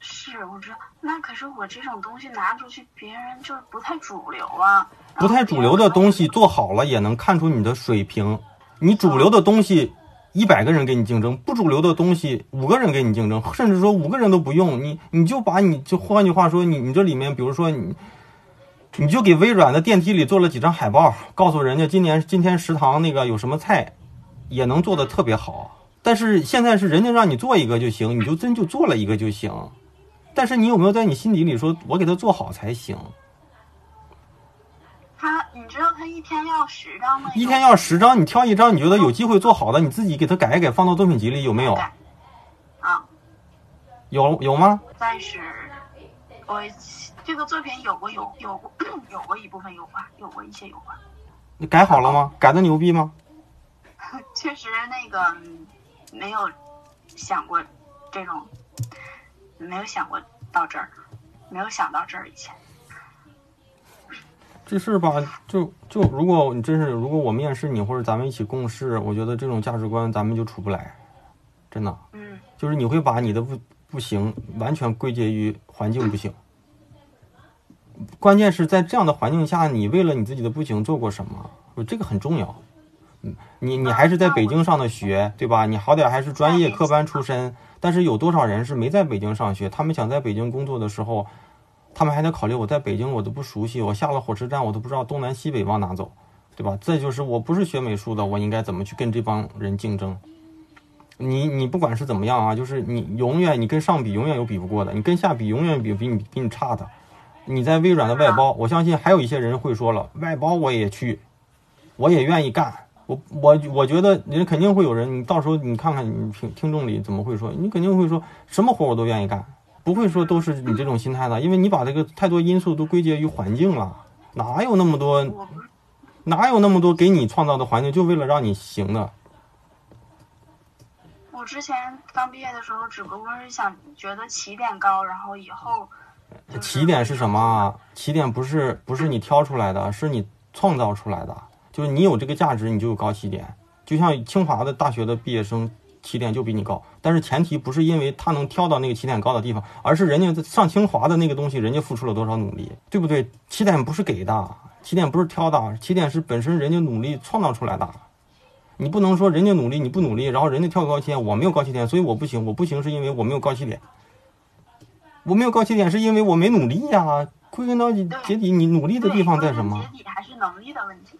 是是，我知道，那可是我这种东西拿出去，别人就不太主流啊。不太主流的东西做好了，也能看出你的水平。你主流的东西，一百个人跟你竞争；不主流的东西，五个人跟你竞争，甚至说五个人都不用你，你就把你就换句话说，你你这里面，比如说你，你就给微软的电梯里做了几张海报，告诉人家今年今天食堂那个有什么菜，也能做的特别好。但是现在是人家让你做一个就行，你就真就做了一个就行。但是你有没有在你心底里说，我给他做好才行？他，你知道他一天要十张吗？一天要十张，你挑一张你觉得有机会做好的，你自己给他改一改，放到作品集里有没有？啊，有有吗？但是，我这个作品有过有有过有过一部分有吧，有过一些有吧。你改好了吗？改的牛逼吗？<laughs> 确实，那个没有想过这种，没有想过到这儿，没有想到这儿以前。这事儿吧，就就如果你真是，如果我面试你或者咱们一起共事，我觉得这种价值观咱们就处不来，真的。嗯。就是你会把你的不不行完全归结于环境不行，关键是在这样的环境下，你为了你自己的不行做过什么？我这个很重要。嗯，你你还是在北京上的学，对吧？你好歹还是专业科班出身，但是有多少人是没在北京上学？他们想在北京工作的时候。他们还得考虑，我在北京我都不熟悉，我下了火车站我都不知道东南西北往哪走，对吧？再就是我不是学美术的，我应该怎么去跟这帮人竞争？你你不管是怎么样啊，就是你永远你跟上比永远有比不过的，你跟下比永远比比你比你差的。你在微软的外包，我相信还有一些人会说了，外包我也去，我也愿意干。我我我觉得人肯定会有人，你到时候你看看你听听众里怎么会说，你肯定会说什么活我都愿意干。不会说都是你这种心态的，因为你把这个太多因素都归结于环境了，哪有那么多，哪有那么多给你创造的环境就为了让你行的？我之前刚毕业的时候，只不过是想觉得起点高，然后以后。起点是什么？起点不是不是你挑出来的，是你创造出来的。就是你有这个价值，你就有高起点。就像清华的大学的毕业生。起点就比你高，但是前提不是因为他能挑到那个起点高的地方，而是人家在上清华的那个东西，人家付出了多少努力，对不对？起点不是给的，起点不是挑的，起点是本身人家努力创造出来的。你不能说人家努力你不努力，然后人家跳高起点，我没有高起点，所以我不行。我不行是因为我没有高起点，我没有高起点是因为我没努力呀。归根到结底，你努力的地方在什么？结底还是能力的问题。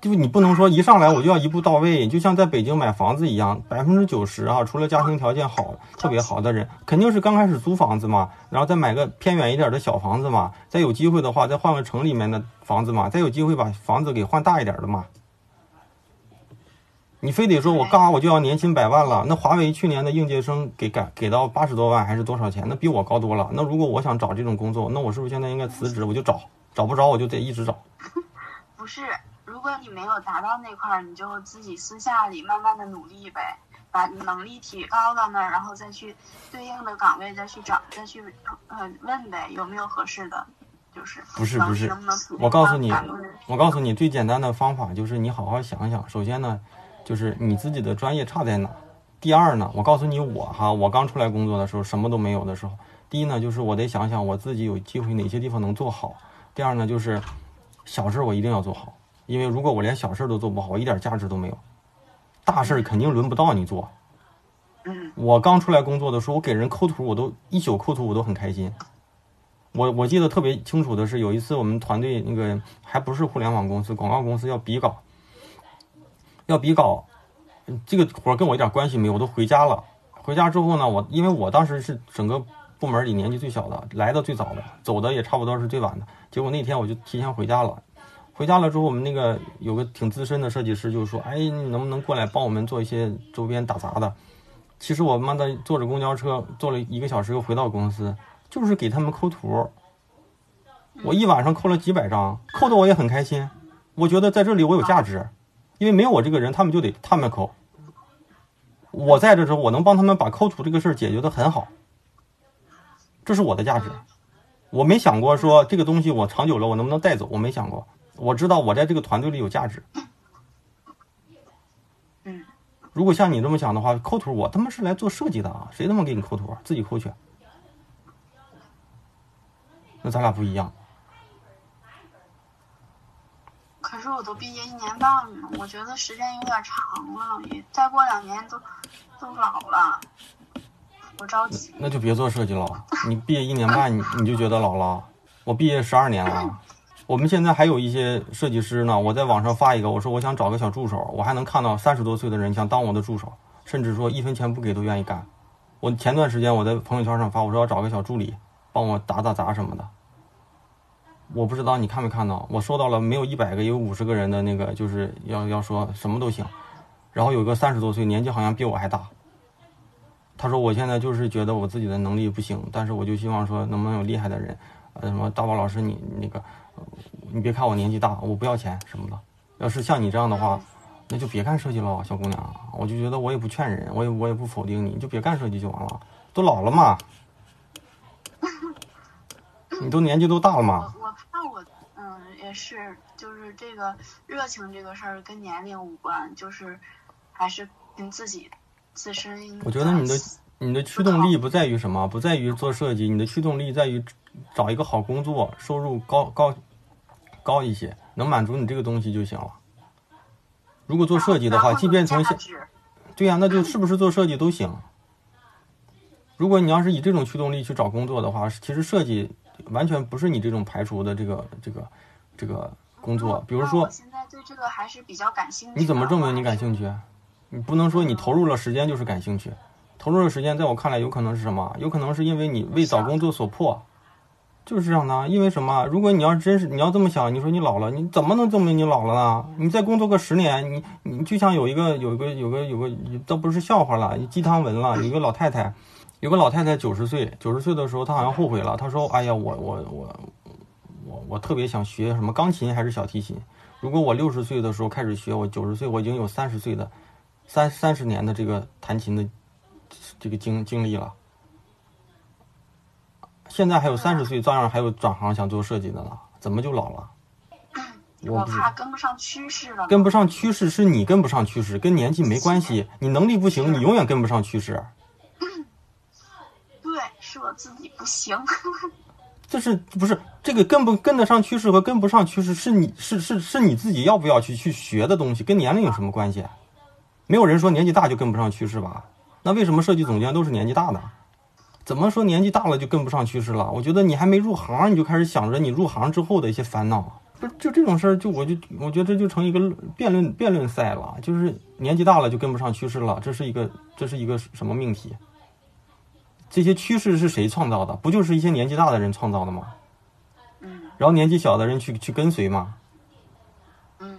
就你不能说一上来我就要一步到位，就像在北京买房子一样，百分之九十啊，除了家庭条件好、特别好的人，肯定是刚开始租房子嘛，然后再买个偏远一点的小房子嘛，再有机会的话再换个城里面的房子嘛，再有机会把房子给换大一点的嘛。你非得说我嘎我就要年薪百万了，那华为去年的应届生给改给到八十多万还是多少钱？那比我高多了。那如果我想找这种工作，那我是不是现在应该辞职？我就找，找不着我就得一直找。<laughs> 不是。如果你没有达到那块儿，你就自己私下里慢慢的努力呗，把能力提高到那儿，然后再去对应的岗位再去找，再去呃问呗，有没有合适的，就是不是不是，我告诉你，我告诉你最简单的方法就是你好好想想。首先呢，就是你自己的专业差在哪。第二呢，我告诉你我哈，我刚出来工作的时候什么都没有的时候，第一呢就是我得想想我自己有机会哪些地方能做好。第二呢就是小事我一定要做好。因为如果我连小事都做不好，我一点价值都没有。大事肯定轮不到你做。我刚出来工作的时候，我给人抠图，我都一宿抠图，我都很开心。我我记得特别清楚的是，有一次我们团队那个还不是互联网公司，广告公司要比稿，要比稿，这个活跟我一点关系没有，我都回家了。回家之后呢，我因为我当时是整个部门里年纪最小的，来的最早的，走的也差不多是最晚的。结果那天我就提前回家了。回家了之后，我们那个有个挺资深的设计师，就说：“哎，你能不能过来帮我们做一些周边打杂的？”其实我妈的坐着公交车坐了一个小时，又回到公司，就是给他们抠图。我一晚上抠了几百张，抠的我也很开心。我觉得在这里我有价值，因为没有我这个人，他们就得他们抠。我在这时候，我能帮他们把抠图这个事儿解决的很好，这是我的价值。我没想过说这个东西我长久了我能不能带走，我没想过。我知道我在这个团队里有价值。嗯，如果像你这么想的话，抠图我他妈是来做设计的啊，谁他妈给你抠图啊？自己抠去。那咱俩不一样。可是我都毕业一年半了，我觉得时间有点长了，也再过两年都都老了，我着急。那就别做设计了。你毕业一年半，你你就觉得老了？我毕业十二年了。我们现在还有一些设计师呢。我在网上发一个，我说我想找个小助手，我还能看到三十多岁的人想当我的助手，甚至说一分钱不给都愿意干。我前段时间我在朋友圈上发，我说要找个小助理，帮我打打杂什么的。我不知道你看没看到，我收到了没有一百个，有五十个人的那个，就是要要说什么都行。然后有个三十多岁，年纪好像比我还大。他说我现在就是觉得我自己的能力不行，但是我就希望说能不能有厉害的人，呃，什么大宝老师你那个，你别看我年纪大，我不要钱什么的。要是像你这样的话，那就别干设计了，小姑娘。我就觉得我也不劝人，我也我也不否定你，你就别干设计就完了，都老了嘛。<laughs> 你都年纪都大了嘛？我我怕我，嗯，也是，就是这个热情这个事儿跟年龄无关，就是还是跟自己自身。我觉得你的你的驱动力不在于什么，不在于做设计，你的驱动力在于找一个好工作，收入高高高一些，能满足你这个东西就行了。如果做设计的话，即便从现，对呀，那就是不是做设计都行。如果你要是以这种驱动力去找工作的话，其实设计。完全不是你这种排除的这个这个这个工作，比如说，现在对这个还是比较感兴趣。你怎么证明你感兴趣？你不能说你投入了时间就是感兴趣，投入了时间，在我看来有可能是什么？有可能是因为你为找工作所迫，就是这样的。因为什么？如果你要真是你要这么想，你说你老了，你怎么能证明你老了呢？你再工作个十年，你你就像有一个有一个有个有个，倒不是笑话了，鸡汤文了，有个老太太。有个老太太九十岁，九十岁的时候，她好像后悔了。她说：“哎呀，我我我我我特别想学什么钢琴还是小提琴。如果我六十岁的时候开始学，我九十岁我已经有三十岁的三三十年的这个弹琴的这个经经历了。现在还有三十岁照样还有转行想做设计的呢，怎么就老了？我怕跟不上趋势了。跟不上趋势是你跟不上趋势，跟年纪没关系。你能力不行，你永远跟不上趋势。<clears throat> ”对是我自己不行，<laughs> 这是不是这个跟不跟得上趋势和跟不上趋势是你是是是你自己要不要去去学的东西，跟年龄有什么关系？没有人说年纪大就跟不上趋势吧？那为什么设计总监都是年纪大的？怎么说年纪大了就跟不上趋势了？我觉得你还没入行，你就开始想着你入行之后的一些烦恼，不就这种事儿？就我就我觉得这就成一个辩论辩论赛了，就是年纪大了就跟不上趋势了，这是一个这是一个什么命题？这些趋势是谁创造的？不就是一些年纪大的人创造的吗？嗯。然后年纪小的人去去跟随吗？嗯。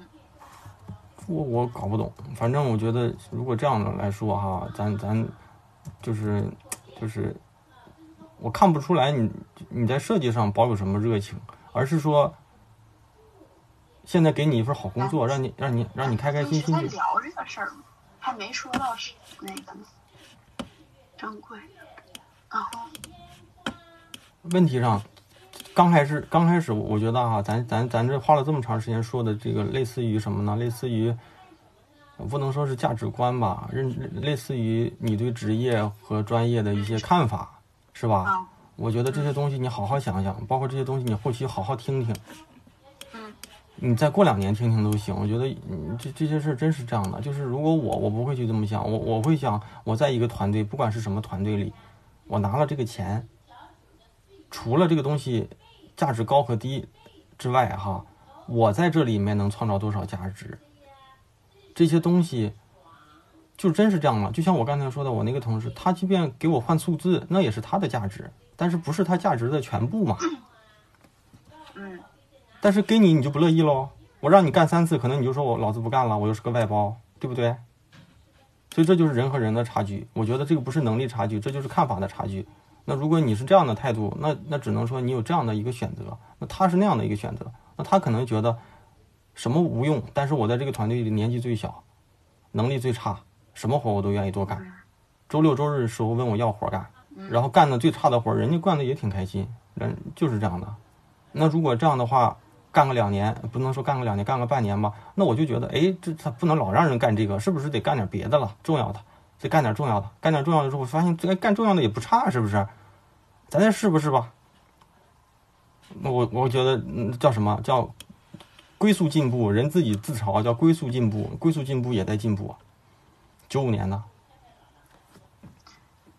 我我搞不懂，反正我觉得，如果这样的来说哈，咱咱就是就是，我看不出来你你在设计上保有什么热情，而是说，现在给你一份好工作，让你让你让你开开心心。在聊这个事儿吗？还没说到是那个呢，珍贵。然后，问题上，刚开始刚开始，我觉得哈，咱咱咱这花了这么长时间说的这个，类似于什么呢？类似于，不能说是价值观吧，认类似于你对职业和专业的一些看法，是吧？我觉得这些东西你好好想想，包括这些东西你后期好好听听。嗯。你再过两年听听都行。我觉得这这些事真是这样的，就是如果我我不会去这么想，我我会想我在一个团队，不管是什么团队里。我拿了这个钱，除了这个东西价值高和低之外，哈，我在这里面能创造多少价值？这些东西就真是这样了。就像我刚才说的，我那个同事，他即便给我换数字，那也是他的价值，但是不是他价值的全部嘛？嗯。但是给你，你就不乐意喽？我让你干三次，可能你就说我老子不干了，我又是个外包，对不对？所以这就是人和人的差距，我觉得这个不是能力差距，这就是看法的差距。那如果你是这样的态度，那那只能说你有这样的一个选择。那他是那样的一个选择，那他可能觉得什么无用，但是我在这个团队里年纪最小，能力最差，什么活我都愿意多干。周六周日的时候问我要活干，然后干的最差的活，人家干的也挺开心，人就是这样的。那如果这样的话。干个两年，不能说干个两年，干个半年吧。那我就觉得，哎，这他不能老让人干这个，是不是得干点别的了？重要的，得干点重要的，干点重要的之后，发现这干重要的也不差，是不是？咱再试不试吧？我我觉得嗯叫什么叫龟速进步，人自己自嘲叫龟速进步，龟速进步也在进步啊。九五年的，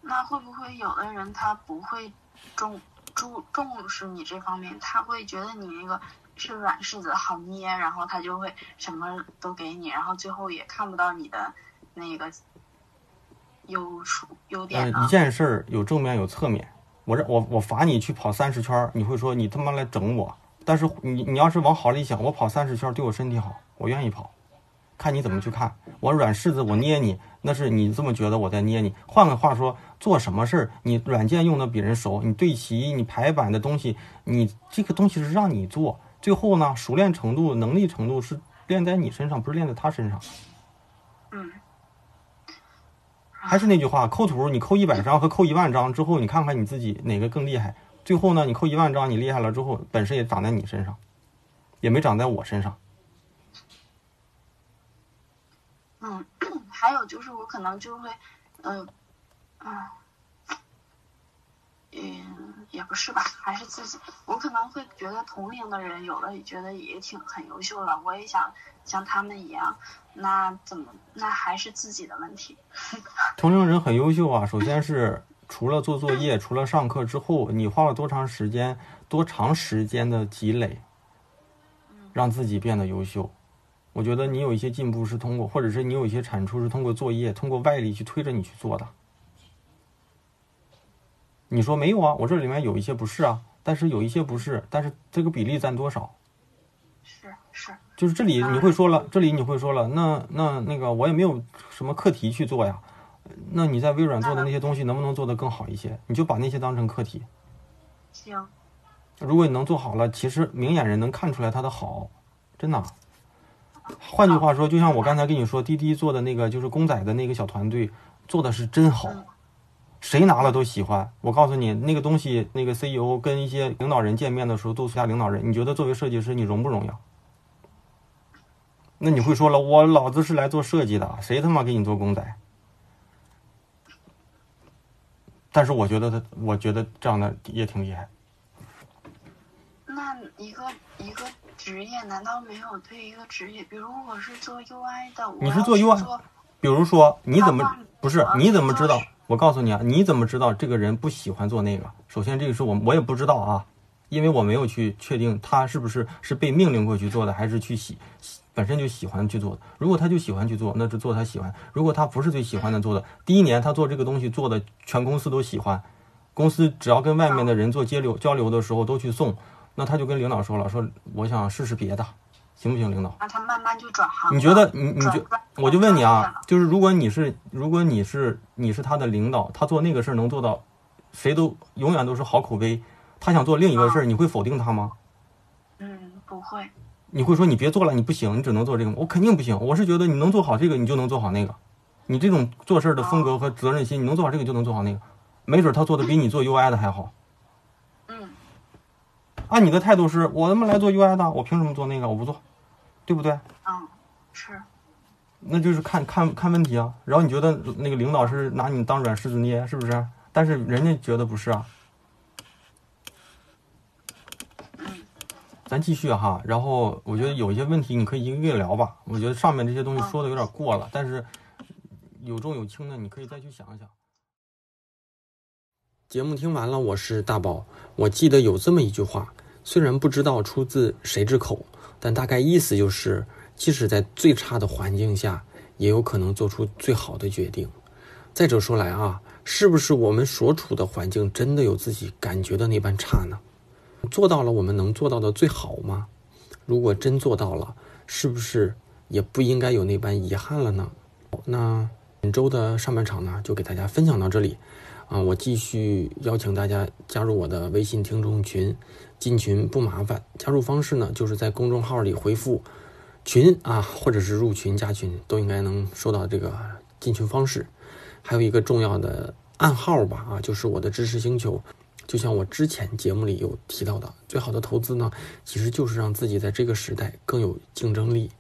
那会不会有的人他不会重注重视你这方面，他会觉得你那个是软柿子好捏，然后他就会什么都给你，然后最后也看不到你的那个优处优点呃，一？件事儿有正面有侧面。我这我我罚你去跑三十圈儿，你会说你他妈来整我。但是你你要是往好里想，我跑三十圈儿对我身体好，我愿意跑。看你怎么去看。我软柿子，我捏你，那是你这么觉得我在捏你。换个话说，做什么事儿，你软件用的比人熟，你对齐，你排版的东西，你这个东西是让你做，最后呢，熟练程度、能力程度是练在你身上，不是练在他身上。嗯，还是那句话，抠图你抠一百张和抠一万张之后，你看看你自己哪个更厉害。最后呢，你抠一万张，你厉害了之后，本事也长在你身上，也没长在我身上。嗯，还有就是我可能就会，呃，啊，嗯，也不是吧，还是自己，我可能会觉得同龄的人有的也觉得也挺很优秀了，我也想像他们一样，那怎么那还是自己的问题。<laughs> 同龄人很优秀啊，首先是除了做作业，除了上课之后，你花了多长时间、多长时间的积累，让自己变得优秀。我觉得你有一些进步是通过，或者是你有一些产出是通过作业、通过外力去推着你去做的。你说没有啊？我这里面有一些不是啊，但是有一些不是，但是这个比例占多少？是是，就是这里你会说了，这里你会说了，那那那个我也没有什么课题去做呀。那你在微软做的那些东西能不能做得更好一些？你就把那些当成课题。行，如果你能做好了，其实明眼人能看出来它的好，真的。换句话说，就像我刚才跟你说，滴滴做的那个就是公仔的那个小团队做的是真好，谁拿了都喜欢。我告诉你，那个东西，那个 CEO 跟一些领导人见面的时候都是下领导人，你觉得作为设计师你荣不荣耀？那你会说了，我老子是来做设计的，谁他妈给你做公仔？但是我觉得他，我觉得这样的也挺厉害。那一个一个职业难道没有对一个职业，比如我是做 UI 的，我你是做 UI 比如说，你怎么不是你怎么知道？我告诉你啊，你怎么知道这个人不喜欢做那个？首先，这个是我我也不知道啊，因为我没有去确定他是不是是被命令过去做的，还是去喜本身就喜欢去做的。如果他就喜欢去做，那就做他喜欢；如果他不是最喜欢的做的，第一年他做这个东西做的全公司都喜欢，公司只要跟外面的人做交流交流的时候都去送，那他就跟领导说了，说我想试试别的，行不行，领导？那他慢慢就转行。你觉得你你觉转我就问你啊就是如果你是如果你是你是他的领导，他做那个事儿能做到，谁都永远都是好口碑。他想做另一个事儿，你会否定他吗？嗯，不会，你会说你别做了，你不行，你只能做这个吗？我肯定不行。我是觉得你能做好这个，你就能做好那个。你这种做事儿的风格和责任心，你能做好这个就能做好那个。没准他做的比你做 UI 的还好。嗯，按你的态度是，我他妈来做 UI 的，我凭什么做那个？我不做，对不对？嗯，是，那就是看看看问题啊。然后你觉得那个领导是拿你当软柿子捏，是不是？但是人家觉得不是啊。咱继续哈，然后我觉得有一些问题你可以一个一个聊吧。我觉得上面这些东西说的有点过了，但是有重有轻的，你可以再去想一想。节目听完了，我是大宝。我记得有这么一句话，虽然不知道出自谁之口，但大概意思就是，即使在最差的环境下，也有可能做出最好的决定。再者说来啊，是不是我们所处的环境真的有自己感觉的那般差呢？做到了我们能做到的最好吗？如果真做到了，是不是也不应该有那般遗憾了呢？那本周的上半场呢，就给大家分享到这里。啊，我继续邀请大家加入我的微信听众群，进群不麻烦，加入方式呢就是在公众号里回复“群”啊，或者是入群加群，都应该能收到这个进群方式。还有一个重要的暗号吧，啊，就是我的知识星球。就像我之前节目里有提到的，最好的投资呢，其实就是让自己在这个时代更有竞争力。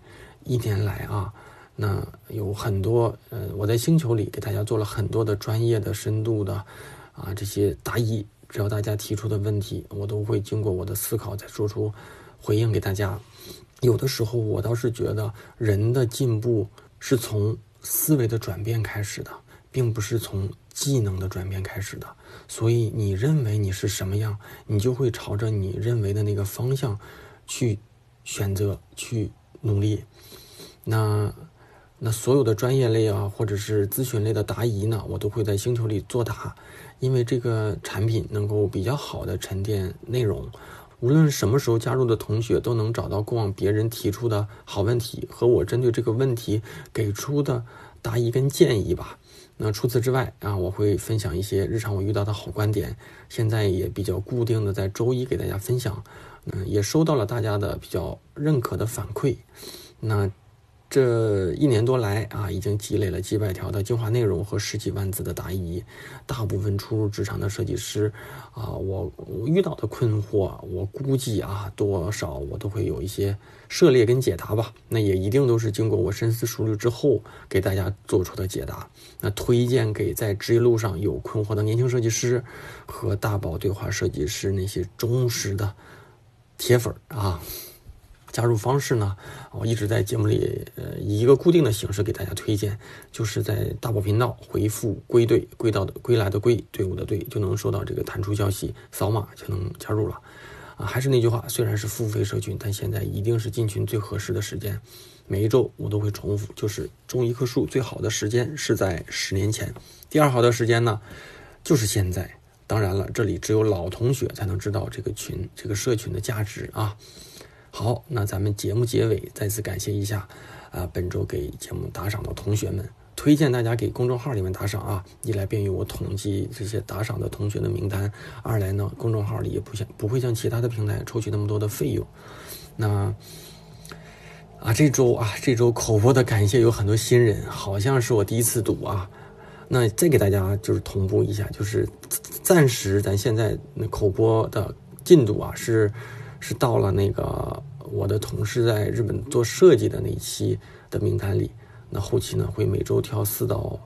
一年来啊，那有很多呃，我在星球里给大家做了很多的专业的、深度的啊这些答疑只要大家提出的问题，我都会经过我的思考再做出回应给大家。有的时候，我倒是觉得人的进步是从思维的转变开始的，并不是从技能的转变开始的。所以，你认为你是什么样，你就会朝着你认为的那个方向去选择、去努力。那。那所有的专业类啊，或者是咨询类的答疑呢，我都会在星球里作答，因为这个产品能够比较好的沉淀内容，无论什么时候加入的同学都能找到过往别人提出的好问题和我针对这个问题给出的答疑跟建议吧。那除此之外啊，我会分享一些日常我遇到的好观点，现在也比较固定的在周一给大家分享，嗯，也收到了大家的比较认可的反馈，那。这一年多来啊，已经积累了几百条的精华内容和十几万字的答疑。大部分初入职场的设计师啊，我遇到的困惑，我估计啊，多少我都会有一些涉猎跟解答吧。那也一定都是经过我深思熟虑之后给大家做出的解答。那推荐给在职业路上有困惑的年轻设计师和大宝对话设计师那些忠实的铁粉儿啊。加入方式呢？我一直在节目里，呃，以一个固定的形式给大家推荐，就是在大宝频道回复“归队”，归到的归来的归队伍的队，就能收到这个弹出消息，扫码就能加入了。啊，还是那句话，虽然是付费社群，但现在一定是进群最合适的时间。每一周我都会重复，就是种一棵树最好的时间是在十年前，第二好的时间呢，就是现在。当然了，这里只有老同学才能知道这个群、这个社群的价值啊。好，那咱们节目结尾再次感谢一下，啊，本周给节目打赏的同学们，推荐大家给公众号里面打赏啊，一来便于我统计这些打赏的同学的名单，二来呢，公众号里也不像不会像其他的平台抽取那么多的费用。那啊，这周啊，这周口播的感谢有很多新人，好像是我第一次读啊。那再给大家就是同步一下，就是暂时咱现在口播的进度啊是。是到了那个我的同事在日本做设计的那一期的名单里，那后期呢会每周挑四到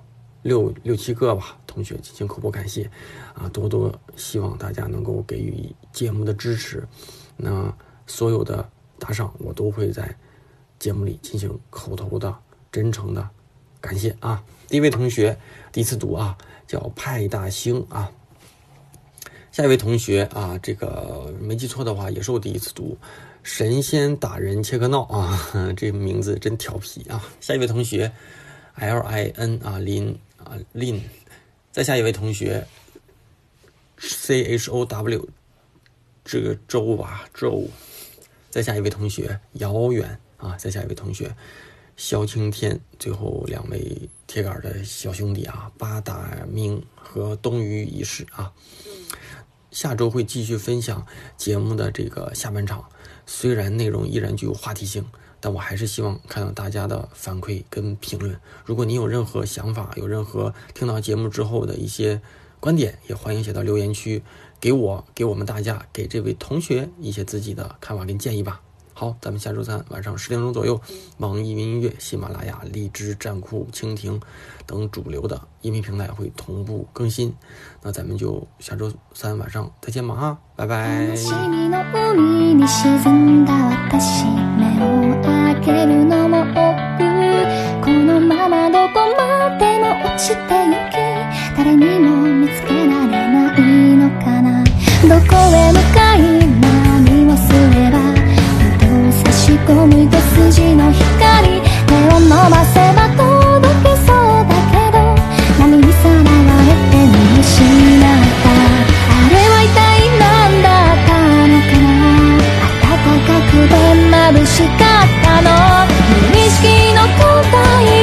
六六七个吧同学进行口播感谢，啊多多希望大家能够给予节目的支持，那所有的打赏我都会在节目里进行口头的真诚的感谢啊。第一位同学第一次读啊，叫派大星啊。下一位同学啊，这个没记错的话，也是我第一次读。神仙打人切克闹啊，<laughs> 这名字真调皮啊。下一位同学，L I N 啊，林啊林。再下一位同学，C H O W，这个周吧周。再下一位同学，遥远啊。再下一位同学，萧青天。最后两位铁杆的小兄弟啊，八大明和东隅一世啊。下周会继续分享节目的这个下半场，虽然内容依然具有话题性，但我还是希望看到大家的反馈跟评论。如果您有任何想法，有任何听到节目之后的一些观点，也欢迎写到留言区，给我，给我们大家，给这位同学一些自己的看法跟建议吧。好，咱们下周三晚上十点钟左右，网易云音乐、喜马拉雅、荔枝、站酷、蜻蜓等主流的音频平台会同步更新。那咱们就下周三晚上再见吧哈，拜拜。このままどこまでも落ちてゆ誰にも見つけられないのかなどこへ向かい何をすればふと差し込む筋の光手を伸ばせばしかったの。認識の答え